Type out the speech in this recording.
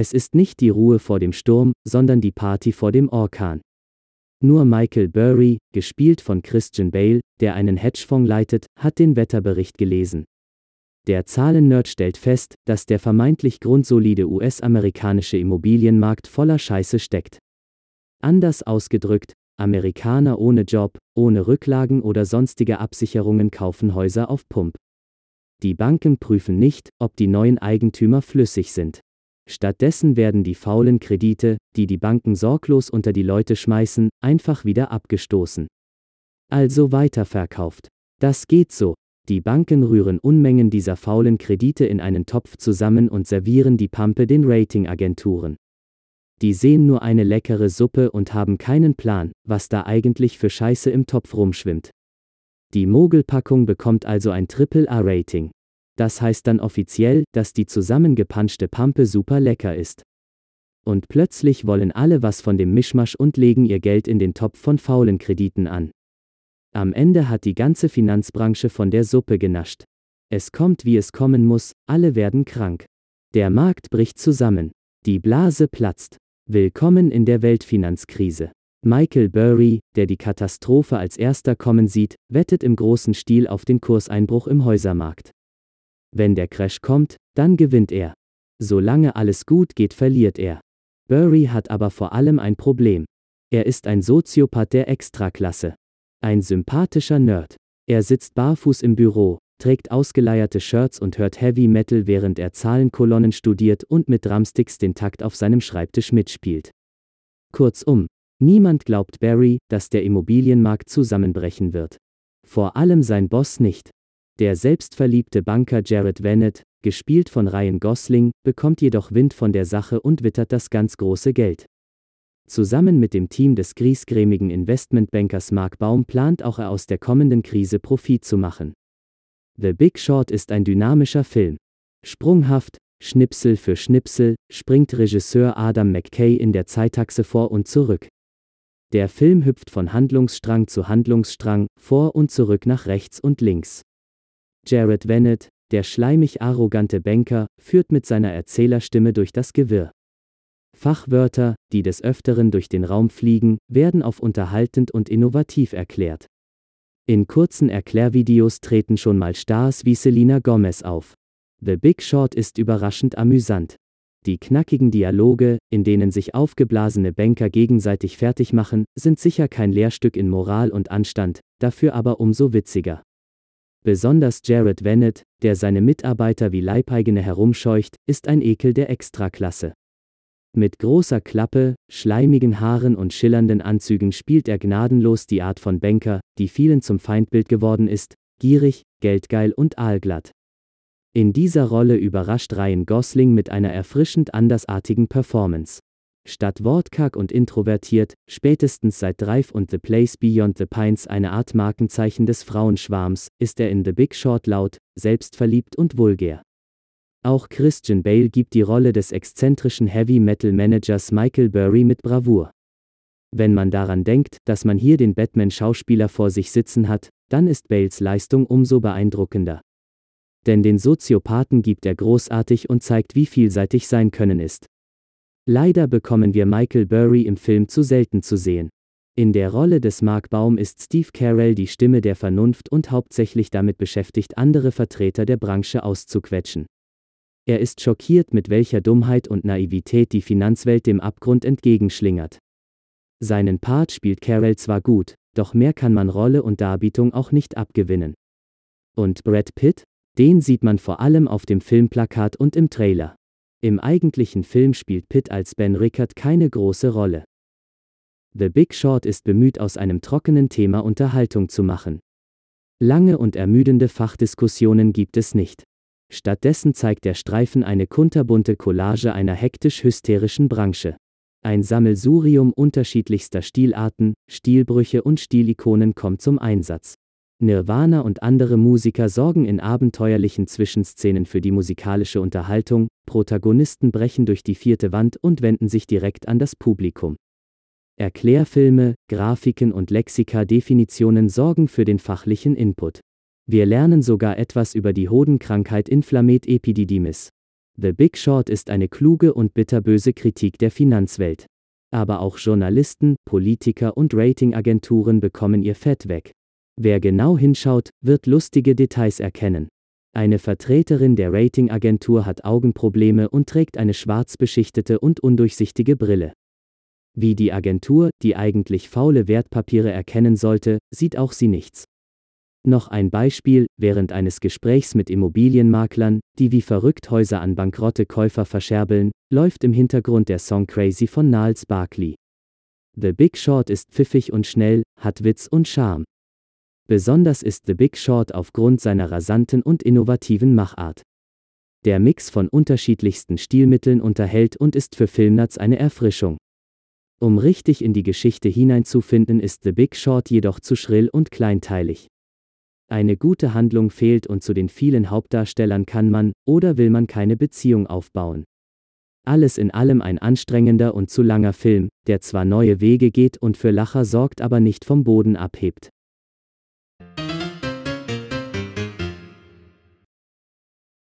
Es ist nicht die Ruhe vor dem Sturm, sondern die Party vor dem Orkan. Nur Michael Burry, gespielt von Christian Bale, der einen Hedgefonds leitet, hat den Wetterbericht gelesen. Der Zahlennerd stellt fest, dass der vermeintlich grundsolide US-amerikanische Immobilienmarkt voller Scheiße steckt. Anders ausgedrückt, Amerikaner ohne Job, ohne Rücklagen oder sonstige Absicherungen kaufen Häuser auf Pump. Die Banken prüfen nicht, ob die neuen Eigentümer flüssig sind. Stattdessen werden die faulen Kredite, die die Banken sorglos unter die Leute schmeißen, einfach wieder abgestoßen. Also weiterverkauft. Das geht so. Die Banken rühren Unmengen dieser faulen Kredite in einen Topf zusammen und servieren die Pampe den Ratingagenturen. Die sehen nur eine leckere Suppe und haben keinen Plan, was da eigentlich für Scheiße im Topf rumschwimmt. Die Mogelpackung bekommt also ein Triple-A-Rating. Das heißt dann offiziell, dass die zusammengepanschte Pampe super lecker ist. Und plötzlich wollen alle was von dem Mischmasch und legen ihr Geld in den Topf von faulen Krediten an. Am Ende hat die ganze Finanzbranche von der Suppe genascht. Es kommt wie es kommen muss, alle werden krank. Der Markt bricht zusammen. Die Blase platzt. Willkommen in der Weltfinanzkrise. Michael Burry, der die Katastrophe als erster kommen sieht, wettet im großen Stil auf den Kurseinbruch im Häusermarkt. Wenn der Crash kommt, dann gewinnt er. Solange alles gut geht, verliert er. Burry hat aber vor allem ein Problem. Er ist ein Soziopath der Extraklasse. Ein sympathischer Nerd. Er sitzt barfuß im Büro, trägt ausgeleierte Shirts und hört Heavy Metal, während er Zahlenkolonnen studiert und mit Drumsticks den Takt auf seinem Schreibtisch mitspielt. Kurzum, niemand glaubt Barry, dass der Immobilienmarkt zusammenbrechen wird. Vor allem sein Boss nicht. Der selbstverliebte Banker Jared Vennett, gespielt von Ryan Gosling, bekommt jedoch Wind von der Sache und wittert das ganz große Geld. Zusammen mit dem Team des griesgrämigen Investmentbankers Mark Baum plant auch er aus der kommenden Krise Profit zu machen. The Big Short ist ein dynamischer Film. Sprunghaft, Schnipsel für Schnipsel, springt Regisseur Adam McKay in der Zeitachse vor und zurück. Der Film hüpft von Handlungsstrang zu Handlungsstrang, vor und zurück nach rechts und links. Jared Vennett, der schleimig arrogante Banker, führt mit seiner Erzählerstimme durch das Gewirr. Fachwörter, die des Öfteren durch den Raum fliegen, werden auf unterhaltend und innovativ erklärt. In kurzen Erklärvideos treten schon mal Stars wie Selena Gomez auf. The Big Short ist überraschend amüsant. Die knackigen Dialoge, in denen sich aufgeblasene Banker gegenseitig fertig machen, sind sicher kein Lehrstück in Moral und Anstand, dafür aber umso witziger. Besonders Jared Vennett, der seine Mitarbeiter wie Leibeigene herumscheucht, ist ein Ekel der Extraklasse. Mit großer Klappe, schleimigen Haaren und schillernden Anzügen spielt er gnadenlos die Art von Banker, die vielen zum Feindbild geworden ist, gierig, geldgeil und aalglatt. In dieser Rolle überrascht Ryan Gosling mit einer erfrischend andersartigen Performance. Statt wortkarg und introvertiert, spätestens seit Drive und The Place Beyond the Pines eine Art Markenzeichen des Frauenschwarms, ist er in The Big Short laut, selbstverliebt und vulgär. Auch Christian Bale gibt die Rolle des exzentrischen Heavy Metal Managers Michael Burry mit Bravour. Wenn man daran denkt, dass man hier den Batman-Schauspieler vor sich sitzen hat, dann ist Bales Leistung umso beeindruckender. Denn den Soziopathen gibt er großartig und zeigt, wie vielseitig sein Können ist. Leider bekommen wir Michael Burry im Film zu selten zu sehen. In der Rolle des Mark Baum ist Steve Carell die Stimme der Vernunft und hauptsächlich damit beschäftigt, andere Vertreter der Branche auszuquetschen. Er ist schockiert, mit welcher Dummheit und Naivität die Finanzwelt dem Abgrund entgegenschlingert. Seinen Part spielt Carell zwar gut, doch mehr kann man Rolle und Darbietung auch nicht abgewinnen. Und Brad Pitt? Den sieht man vor allem auf dem Filmplakat und im Trailer. Im eigentlichen Film spielt Pitt als Ben Rickard keine große Rolle. The Big Short ist bemüht, aus einem trockenen Thema Unterhaltung zu machen. Lange und ermüdende Fachdiskussionen gibt es nicht. Stattdessen zeigt der Streifen eine kunterbunte Collage einer hektisch-hysterischen Branche. Ein Sammelsurium unterschiedlichster Stilarten, Stilbrüche und Stilikonen kommt zum Einsatz. Nirvana und andere Musiker sorgen in abenteuerlichen Zwischenszenen für die musikalische Unterhaltung, Protagonisten brechen durch die vierte Wand und wenden sich direkt an das Publikum. Erklärfilme, Grafiken und Lexika-Definitionen sorgen für den fachlichen Input. Wir lernen sogar etwas über die Hodenkrankheit Inflammet epididymis. The Big Short ist eine kluge und bitterböse Kritik der Finanzwelt. Aber auch Journalisten, Politiker und Ratingagenturen bekommen ihr Fett weg. Wer genau hinschaut, wird lustige Details erkennen. Eine Vertreterin der Ratingagentur hat Augenprobleme und trägt eine schwarz beschichtete und undurchsichtige Brille. Wie die Agentur, die eigentlich faule Wertpapiere erkennen sollte, sieht auch sie nichts. Noch ein Beispiel, während eines Gesprächs mit Immobilienmaklern, die wie verrückt Häuser an bankrotte Käufer verscherbeln, läuft im Hintergrund der Song Crazy von Niles Barkley. The Big Short ist pfiffig und schnell, hat Witz und Charme. Besonders ist The Big Short aufgrund seiner rasanten und innovativen Machart. Der Mix von unterschiedlichsten Stilmitteln unterhält und ist für Filmnerds eine Erfrischung. Um richtig in die Geschichte hineinzufinden, ist The Big Short jedoch zu schrill und kleinteilig. Eine gute Handlung fehlt und zu den vielen Hauptdarstellern kann man oder will man keine Beziehung aufbauen. Alles in allem ein anstrengender und zu langer Film, der zwar neue Wege geht und für Lacher sorgt, aber nicht vom Boden abhebt.